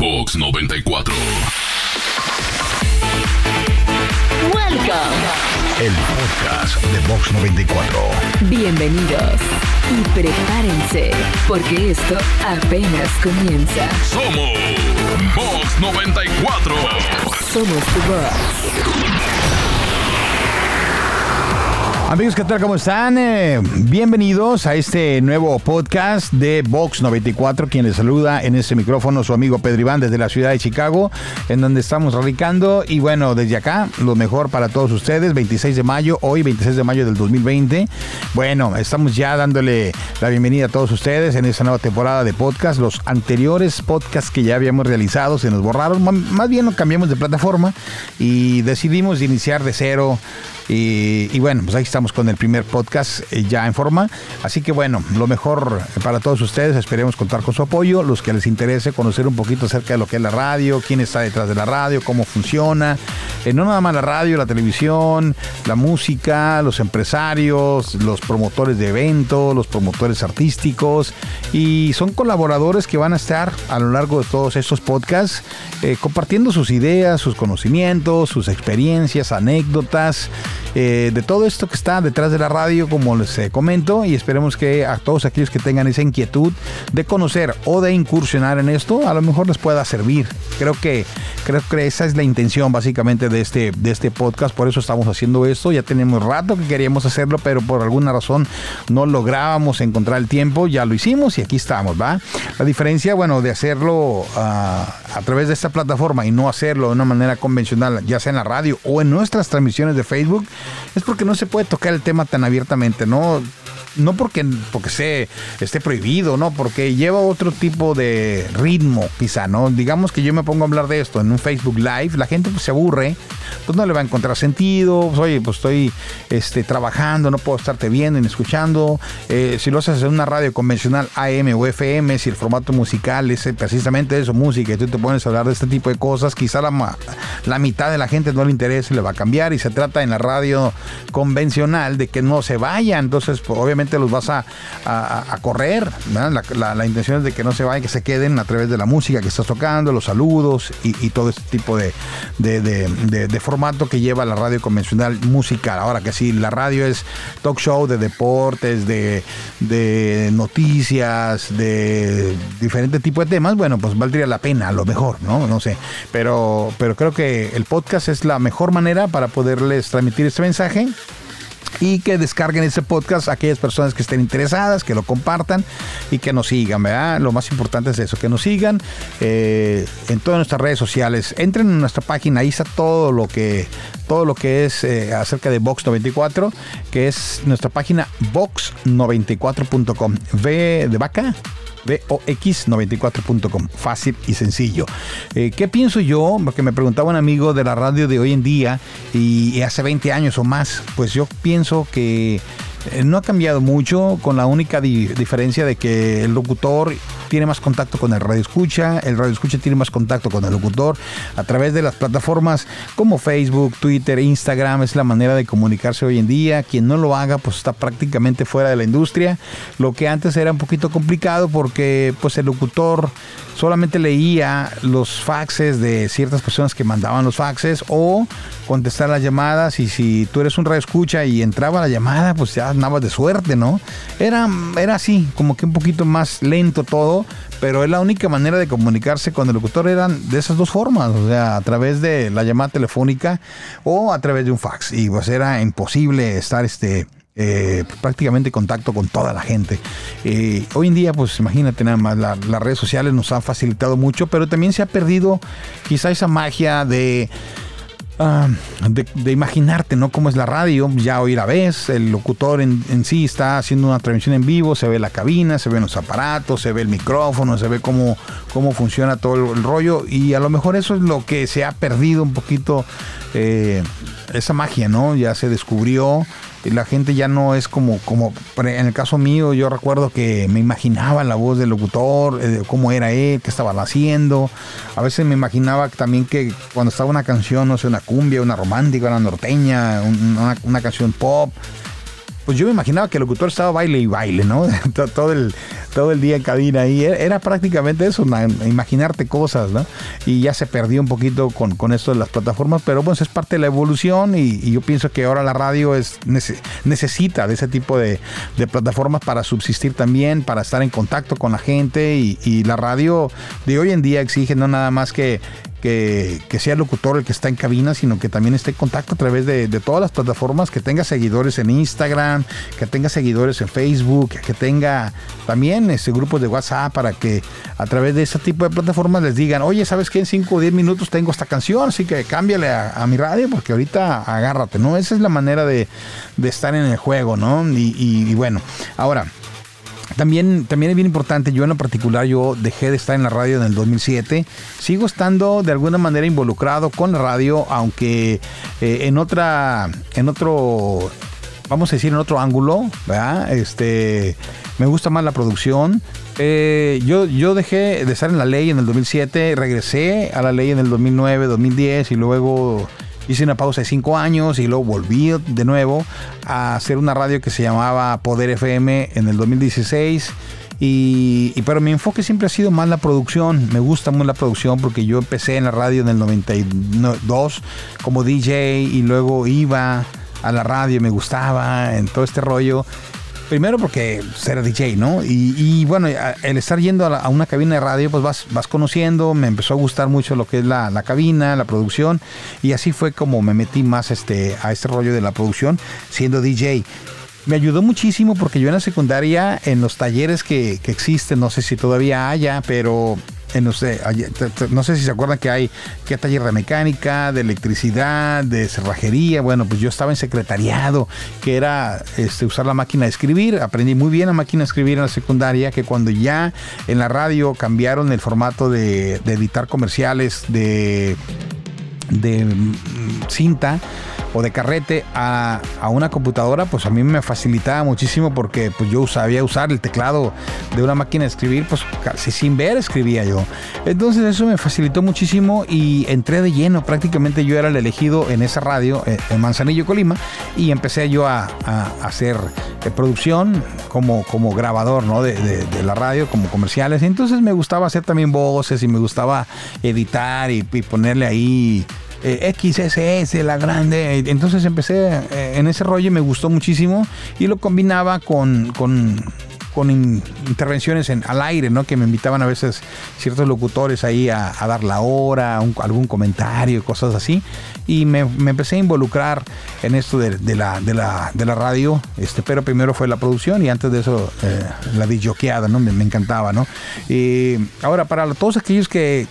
Box 94. Welcome. El podcast de Vox 94. Bienvenidos. Y prepárense, porque esto apenas comienza. Somos Box 94. Somos tu voz. Amigos, ¿qué tal? ¿Cómo están? Eh, bienvenidos a este nuevo podcast de Vox 94. Quien les saluda en este micrófono, su amigo Pedro Iván desde la ciudad de Chicago, en donde estamos radicando. Y bueno, desde acá, lo mejor para todos ustedes. 26 de mayo, hoy 26 de mayo del 2020. Bueno, estamos ya dándole la bienvenida a todos ustedes en esta nueva temporada de podcast. Los anteriores podcasts que ya habíamos realizado se nos borraron. Más bien nos cambiamos de plataforma y decidimos iniciar de cero y, bueno, pues ahí estamos con el primer podcast eh, ya en forma. Así que bueno, lo mejor para todos ustedes, esperemos contar con su apoyo, los que les interese conocer un poquito acerca de lo que es la radio, quién está detrás de la radio, cómo funciona. Eh, no nada más la radio, la televisión, la música, los empresarios, los promotores de eventos, los promotores artísticos. Y son colaboradores que van a estar a lo largo de todos estos podcasts eh, compartiendo sus ideas, sus conocimientos, sus experiencias, anécdotas. Eh, de todo esto que está detrás de la radio, como les eh, comento, y esperemos que a todos aquellos que tengan esa inquietud de conocer o de incursionar en esto, a lo mejor les pueda servir. Creo que, creo que esa es la intención básicamente de este, de este podcast, por eso estamos haciendo esto. Ya tenemos rato que queríamos hacerlo, pero por alguna razón no lográbamos encontrar el tiempo, ya lo hicimos y aquí estamos, ¿va? La diferencia, bueno, de hacerlo ah, a través de esta plataforma y no hacerlo de una manera convencional, ya sea en la radio o en nuestras transmisiones de Facebook, es porque no se puede tocar el tema tan abiertamente, ¿no? no porque, porque se, esté prohibido, ¿no? Porque lleva otro tipo de ritmo, quizá, ¿no? Digamos que yo me pongo a hablar de esto en un Facebook Live, la gente pues, se aburre, pues no le va a encontrar sentido, pues, oye, pues estoy este, trabajando, no puedo estarte viendo ni escuchando. Eh, si lo haces en una radio convencional AM o FM, si el formato musical es precisamente eso, música, y tú te pones a hablar de este tipo de cosas, quizá la, la mitad de la gente no le interesa y le va a cambiar, y se trata en la radio convencional de que no se vaya, entonces, pues, obviamente, los vas a, correr. La, intención es de que no se vayan, que se queden a través de la música que estás tocando, los saludos y, todo este tipo de, de, formato que lleva la radio convencional musical. Ahora que si la radio es talk show de deportes, de, noticias, de diferente tipo de temas, bueno, pues valdría la pena a lo mejor, ¿no? No sé. Pero, pero creo que el podcast es la mejor manera para poderles transmitir este mensaje y que descarguen este podcast aquellas personas que estén interesadas, que lo compartan y que nos sigan, ¿verdad? Lo más importante es eso, que nos sigan eh, en todas nuestras redes sociales. Entren en nuestra página, ahí está todo lo que, todo lo que es eh, acerca de Vox94, que es nuestra página vox94.com. V de vaca, vox94.com. Fácil y sencillo. Eh, ¿Qué pienso yo? Porque me preguntaba un amigo de la radio de hoy en día y hace 20 años o más. Pues yo pienso que no ha cambiado mucho, con la única diferencia de que el locutor tiene más contacto con el radio escucha, el radio escucha tiene más contacto con el locutor a través de las plataformas como Facebook, Twitter, Instagram, es la manera de comunicarse hoy en día. Quien no lo haga, pues está prácticamente fuera de la industria. Lo que antes era un poquito complicado porque pues el locutor solamente leía los faxes de ciertas personas que mandaban los faxes o contestar las llamadas y si tú eres un radio escucha y entraba la llamada, pues ya andabas de suerte, ¿no? Era, era así, como que un poquito más lento todo, pero es la única manera de comunicarse con el locutor eran de esas dos formas, o sea, a través de la llamada telefónica o a través de un fax y pues era imposible estar este eh, prácticamente contacto con toda la gente. Eh, hoy en día, pues imagínate nada más, las redes sociales nos han facilitado mucho, pero también se ha perdido quizá esa magia de... Ah, de, imaginarte, ¿no? Cómo es la radio, ya hoy la ves, el locutor en, sí está haciendo una transmisión en vivo, se ve la cabina, se ven los aparatos, se ve el micrófono, se ve cómo, cómo funciona todo el, rollo y a lo mejor eso es lo que se ha perdido un poquito, eh, esa magia, ¿no? Ya se descubrió la gente ya no es como, como en el caso mío, yo recuerdo que me imaginaba la voz del locutor, eh, cómo era él, qué estaba haciendo. A veces me imaginaba también que cuando estaba una canción, no sé, una cumbia, una romántica, una norteña, una, canción pop, pues yo me imaginaba que el locutor estaba baile y baile, ¿no? todo, el, todo el día en cabina y era, era prácticamente eso, imaginarte cosas, ¿no? Y ya se perdió un poquito con, con esto de las plataformas, pero pues es parte de la evolución y, yo pienso que ahora la radio es nece- necesita de ese tipo de, de plataformas para subsistir también, para estar en contacto con la gente y la radio de hoy en día exige no nada más que que, sea el locutor el que está en cabina, sino que también esté en contacto a través de, todas las plataformas, que tenga seguidores en Instagram, que tenga seguidores en Facebook, que tenga también este, grupos de WhatsApp para que a través de ese tipo de plataformas les digan, oye, ¿sabes qué? En 5 o 10 minutos tengo esta canción, así que cámbiale a, a mi radio porque ahorita agárrate, ¿no? Esa es la manera de, de estar en el juego, ¿no? Y bueno, ahora... También, también es bien importante, yo en lo particular, yo dejé de estar en la radio en el 2007. Sigo estando de alguna manera involucrado con la radio, aunque eh, en otra, en otro, vamos a decir, en otro ángulo, ¿verdad? Este, me gusta más la producción. Eh, yo, yo dejé de estar en la ley en el 2007, regresé a la ley en el 2009, 2010 y luego hice una pausa de cinco años y luego volví de nuevo a hacer una radio que se llamaba Poder FM en el 2016. Y, pero mi enfoque siempre ha sido más la producción. Me gusta muy la producción porque yo empecé en la radio en el 92 como DJ y luego iba a la radio me gustaba en todo este rollo. Primero porque ser DJ, ¿no? Y, bueno, el estar yendo a una cabina de radio, pues vas, vas conociendo, me empezó a gustar mucho lo que es la, la cabina, la producción, y así fue como me metí más este, a este rollo de la producción, siendo DJ. Me ayudó muchísimo porque yo en la secundaria, en los talleres que, que existen, no sé si todavía haya, pero no sé si se acuerdan que hay que taller de mecánica, de electricidad, de cerrajería. Bueno, pues yo estaba en secretariado, que era este, usar la máquina de escribir. Aprendí muy bien la máquina de escribir en la secundaria, que cuando ya en la radio cambiaron el formato de, de editar comerciales de de mm, cinta o de carrete a, a una computadora, pues a mí me facilitaba muchísimo porque pues yo sabía usar el teclado de una máquina de escribir, pues casi sin ver escribía yo. Entonces eso me facilitó muchísimo y entré de lleno, prácticamente yo era el elegido en esa radio, eh, en Manzanillo, Colima, y empecé yo a, a hacer eh, producción como, como grabador ¿no? de, de- la radio, como comerciales. Entonces me gustaba hacer también voces y me gustaba editar y ponerle ahí eh, XSS, la grande. Entonces empecé eh, en ese rollo y me gustó muchísimo y lo combinaba con, con, con in- intervenciones en, al aire, ¿no? Que me invitaban a veces ciertos locutores ahí a, dar la hora, algún comentario, cosas así. Y me, empecé a involucrar en esto de, de la, de, la, de la radio, este, pero primero fue la producción y antes de eso eh, la disjoqueada, ¿no? Me, me encantaba, ¿no? Y ahora, para todos aquellos que,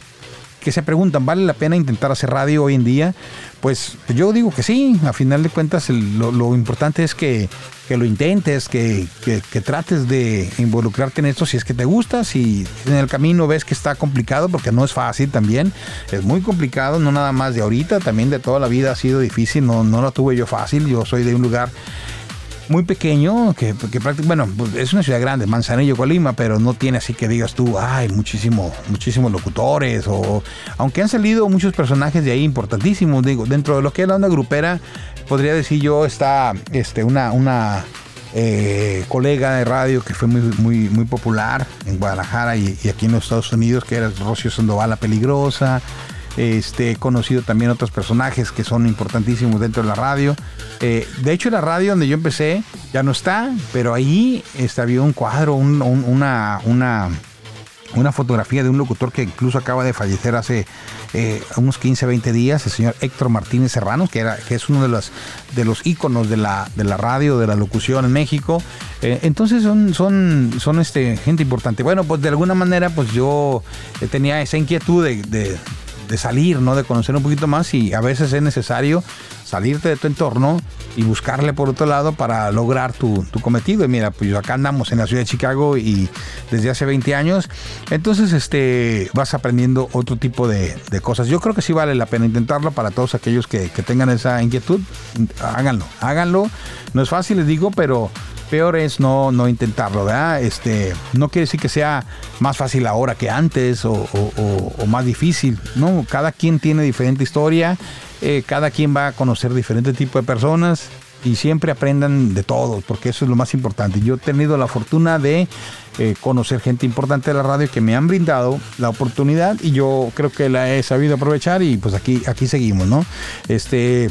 que se preguntan, ¿vale la pena intentar hacer radio hoy en día? Pues yo digo que sí, a final de cuentas lo importante es que, que lo intentes, que, que- que trates de involucrarte en esto si es que te gusta, si en el camino ves que está complicado, porque no es fácil también, es muy complicado, no nada más de ahorita, también de toda la vida ha sido difícil, no, no lo tuve yo fácil, yo soy de un lugar muy pequeño, que, que bueno, es una ciudad grande, Manzanillo, Colima, pero no tiene así que digas tú, ay, muchísimo, muchísimos locutores, o aunque han salido muchos personajes de ahí importantísimos, digo, dentro de lo que es la onda grupera, podría decir yo, está este, una, una eh, colega de radio que fue muy, muy, muy popular en Guadalajara y, y aquí en los Estados Unidos, que era Rocio Sandoval, la peligrosa. Este, he conocido también otros personajes que son importantísimos dentro de la radio. Eh, de hecho, la radio donde yo empecé ya no está, pero ahí este, había un cuadro, un- un- una, una, fotografía de un locutor que incluso acaba de fallecer hace eh, unos 15, 20 días, el señor Héctor Martínez Serranos, que, era, que es uno de los, de los íconos de la, de la radio, de la locución en México. Eh, entonces son, son, son este, gente importante. Bueno, pues de alguna manera pues yo tenía esa inquietud de- de salir, ¿no? De conocer un poquito más y a veces es necesario salirte de tu entorno y buscarle por otro lado para lograr tu, tu cometido. Y mira, pues acá andamos en la ciudad de Chicago y desde hace 20 años, entonces este, vas aprendiendo otro tipo de, de cosas. Yo creo que sí vale la pena intentarlo para todos aquellos que, que tengan esa inquietud. Háganlo, háganlo. No es fácil, les digo, pero peor es no, no intentarlo, ¿verdad? Este, no quiere decir que sea más fácil ahora que antes o, más difícil, ¿no? Cada quien tiene diferente historia, eh, cada quien va a conocer diferente tipo de personas y siempre aprendan de todos, porque eso es lo más importante. Yo he tenido la fortuna de eh, conocer gente importante de la radio que me han brindado la oportunidad y yo creo que la he sabido aprovechar y pues aquí, aquí seguimos, ¿no? Este,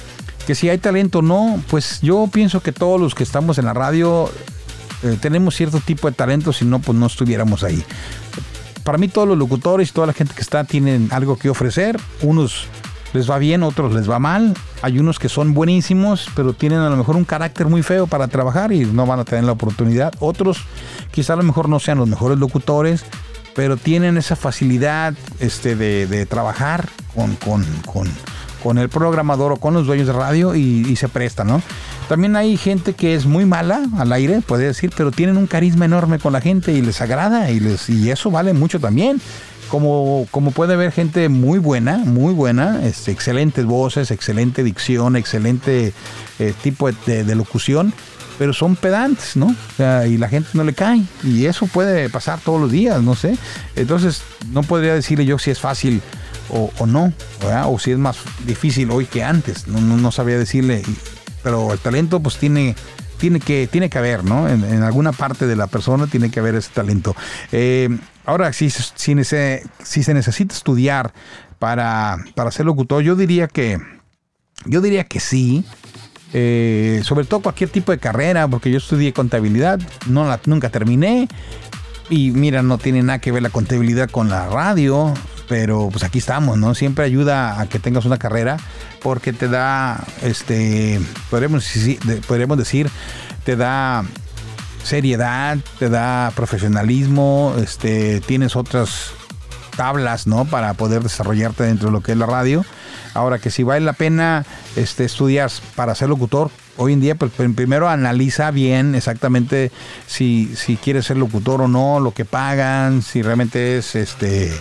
que si hay talento o no, pues yo pienso que todos los que estamos en la radio eh, tenemos cierto tipo de talento, si no, pues no estuviéramos ahí. Para mí todos los locutores y toda la gente que está tienen algo que ofrecer. Unos les va bien, otros les va mal. Hay unos que son buenísimos, pero tienen a lo mejor un carácter muy feo para trabajar y no van a tener la oportunidad. Otros quizá a lo mejor no sean los mejores locutores, pero tienen esa facilidad este, de, trabajar con, con, el programador o con los dueños de radio y, y se presta, ¿no? También hay gente que es muy mala al aire, puede decir, pero tienen un carisma enorme con la gente y les agrada y, les, y eso vale mucho también. Como, como puede ver gente muy buena, muy buena, este, excelentes voces, excelente dicción, excelente eh, tipo de, locución, pero son pedantes, ¿no? y la gente no le cae. Y eso puede pasar todos los días, no sé. Entonces, no podría decirle yo si es fácil o, no, o si es más difícil hoy que antes. No, no, sabría decirle pero el talento pues tiene tiene que, tiene que haber, ¿no? En, alguna parte de la persona tiene que haber ese talento. Eh, ahora, si, si, se, si se necesita estudiar para, para ser locutor, yo diría que, yo diría que sí. Eh, sobre todo cualquier tipo de carrera, porque yo estudié contabilidad, no la, nunca terminé. Y mira, no tiene nada que ver la contabilidad con la radio pero pues aquí estamos, ¿no? Siempre ayuda a que tengas una carrera porque te da, este, podríamos, podríamos decir, te da seriedad, te da profesionalismo, este, tienes otras tablas, ¿no? Para poder desarrollarte dentro de lo que es la radio. Ahora que si vale la pena este, estudiar para ser locutor, hoy en día, pues primero analiza bien exactamente si, si quieres ser locutor o no, lo que pagan, si realmente es este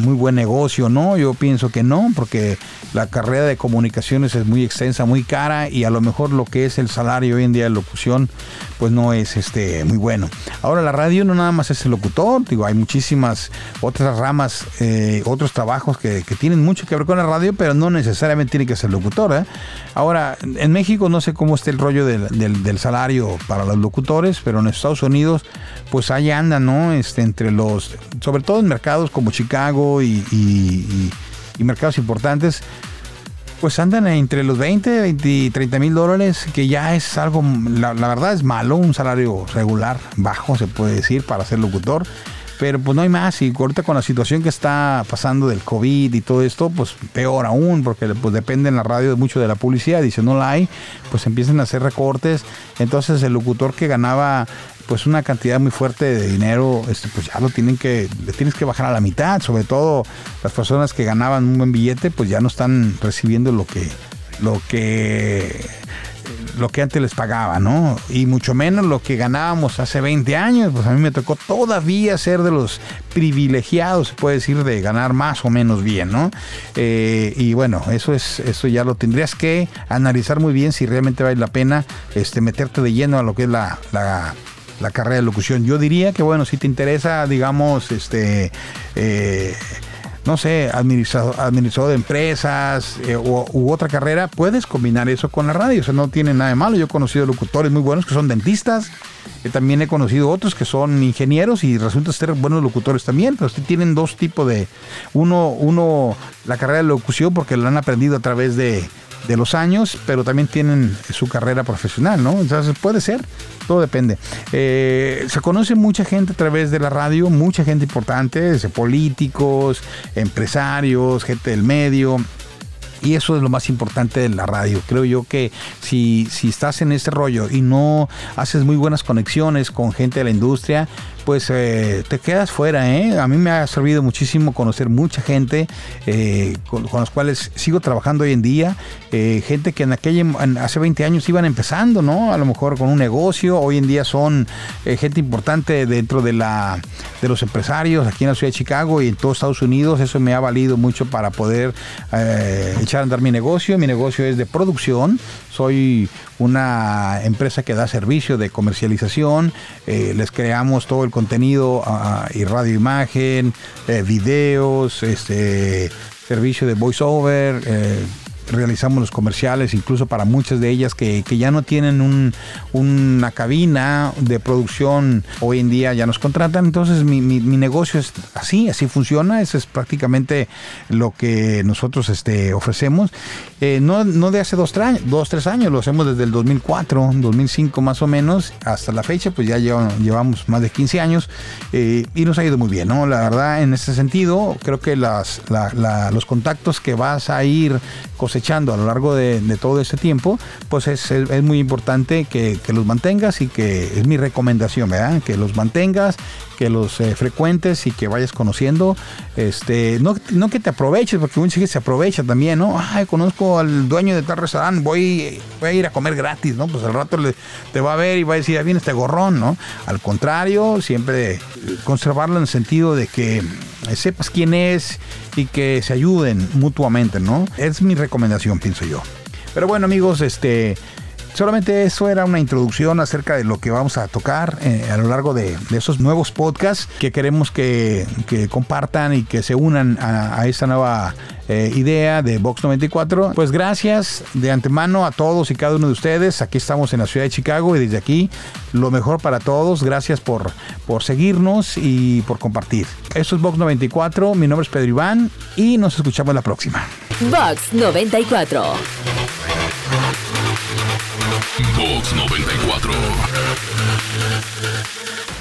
muy buen negocio, ¿no? Yo pienso que no, porque la carrera de comunicaciones es muy extensa, muy cara y a lo mejor lo que es el salario hoy en día de locución, pues no es este muy bueno. Ahora la radio no nada más es el locutor, digo, hay muchísimas otras ramas, eh, otros trabajos que, tienen mucho que ver con la radio, pero no necesariamente tiene que ser locutor. ¿eh? Ahora, en México no sé cómo está el rollo del, salario para los locutores, pero en Estados Unidos, pues ahí andan, ¿no? Este, entre los, sobre todo en mercados como Chicago y, mercados importantes, pues andan entre los 20, 20 y 30 mil dólares, que ya es algo, la, verdad es malo, un salario regular, bajo se puede decir, para ser locutor. Pero pues no hay más y ahorita con la situación que está pasando del COVID y todo esto, pues peor aún, porque pues depende en la radio mucho de la publicidad si no la hay, pues empiezan a hacer recortes. Entonces el locutor que ganaba pues una cantidad muy fuerte de dinero, este, pues ya lo tienen que, le tienes que bajar a la mitad, sobre todo las personas que ganaban un buen billete, pues ya no están recibiendo lo que, lo que, lo que antes les pagaba, ¿no? Y mucho menos lo que ganábamos hace 20 años, pues a mí me tocó todavía ser de los privilegiados, se puede decir, de ganar más o menos bien, ¿no? Eh, y bueno, eso es, eso ya lo tendrías que analizar muy bien si realmente vale la pena este, meterte de lleno a lo que es la la carrera de locución. Yo diría que, bueno, si te interesa, digamos, este, eh, no sé, administrador, administrador de empresas eh, u, otra carrera, puedes combinar eso con la radio. O sea, no tiene nada de malo. Yo he conocido locutores muy buenos que son dentistas. también he conocido otros que son ingenieros y resulta ser buenos locutores también. Pero tienen dos tipos de. Uno, uno, la carrera de locución porque lo han aprendido a través de de los años, pero también tienen su carrera profesional, ¿no? Entonces puede ser, todo depende. Eh, se conoce mucha gente a través de la radio, mucha gente importante, políticos, empresarios, gente del medio. Y eso es lo más importante de la radio. Creo yo que si, si estás en ese rollo y no haces muy buenas conexiones con gente de la industria, pues eh, te quedas fuera. ¿eh? A mí me ha servido muchísimo conocer mucha gente eh, con, los cuales sigo trabajando hoy en día. gente que en aquella, hace 20 años iban empezando, ¿no? A lo mejor con un negocio. Hoy en día son gente importante dentro de, la, de los empresarios aquí en la ciudad de Chicago y en todos Estados Unidos. Eso me ha valido mucho para poder echar a andar mi negocio. Mi negocio es de producción. Soy una empresa que da servicio de comercialización. les creamos todo el contenido y radio imagen, eh, videos, este, servicio de voiceover, eh, realizamos los comerciales, incluso para muchas de ellas que, que ya no tienen un, una cabina de producción, hoy en día ya nos contratan, entonces mi, mi, negocio es así, así funciona, eso es prácticamente lo que nosotros este, ofrecemos. Eh, no, no de hace dos, dos, tres años, lo hacemos desde el 2004, 2005 más o menos, hasta la fecha, pues ya llevamos, llevamos más de 15 años eh, y nos ha ido muy bien, ¿no? La verdad, en ese sentido, creo que las, la, la, los contactos que vas a ir cosechando a lo largo de, todo este tiempo, pues es, es, muy importante que, los mantengas y que es mi recomendación, ¿verdad? Que los mantengas, que los eh, frecuentes y que vayas conociendo, este, no, no que te aproveches, porque mucha gente se aprovecha también, ¿no? Ay, conozco al dueño de tal restaurante, voy, voy a ir a comer gratis, ¿no? Pues al rato le, te va a ver y va a decir, ya viene este gorrón, ¿no? Al contrario, siempre conservarlo en el sentido de que sepas quién es y que se ayuden mutuamente, ¿no? Es mi recomendación, pienso yo. Pero bueno, amigos, este solamente eso era una introducción acerca de lo que vamos a tocar eh, a lo largo de, esos nuevos podcasts que queremos que, que compartan y que se unan a, a esta nueva eh, idea de Box 94. Pues gracias de antemano a todos y cada uno de ustedes. Aquí estamos en la ciudad de Chicago y desde aquí lo mejor para todos. Gracias por, por seguirnos y por compartir. Esto es Box 94. Mi nombre es Pedro Iván y nos escuchamos la próxima. Box 94. Box 94.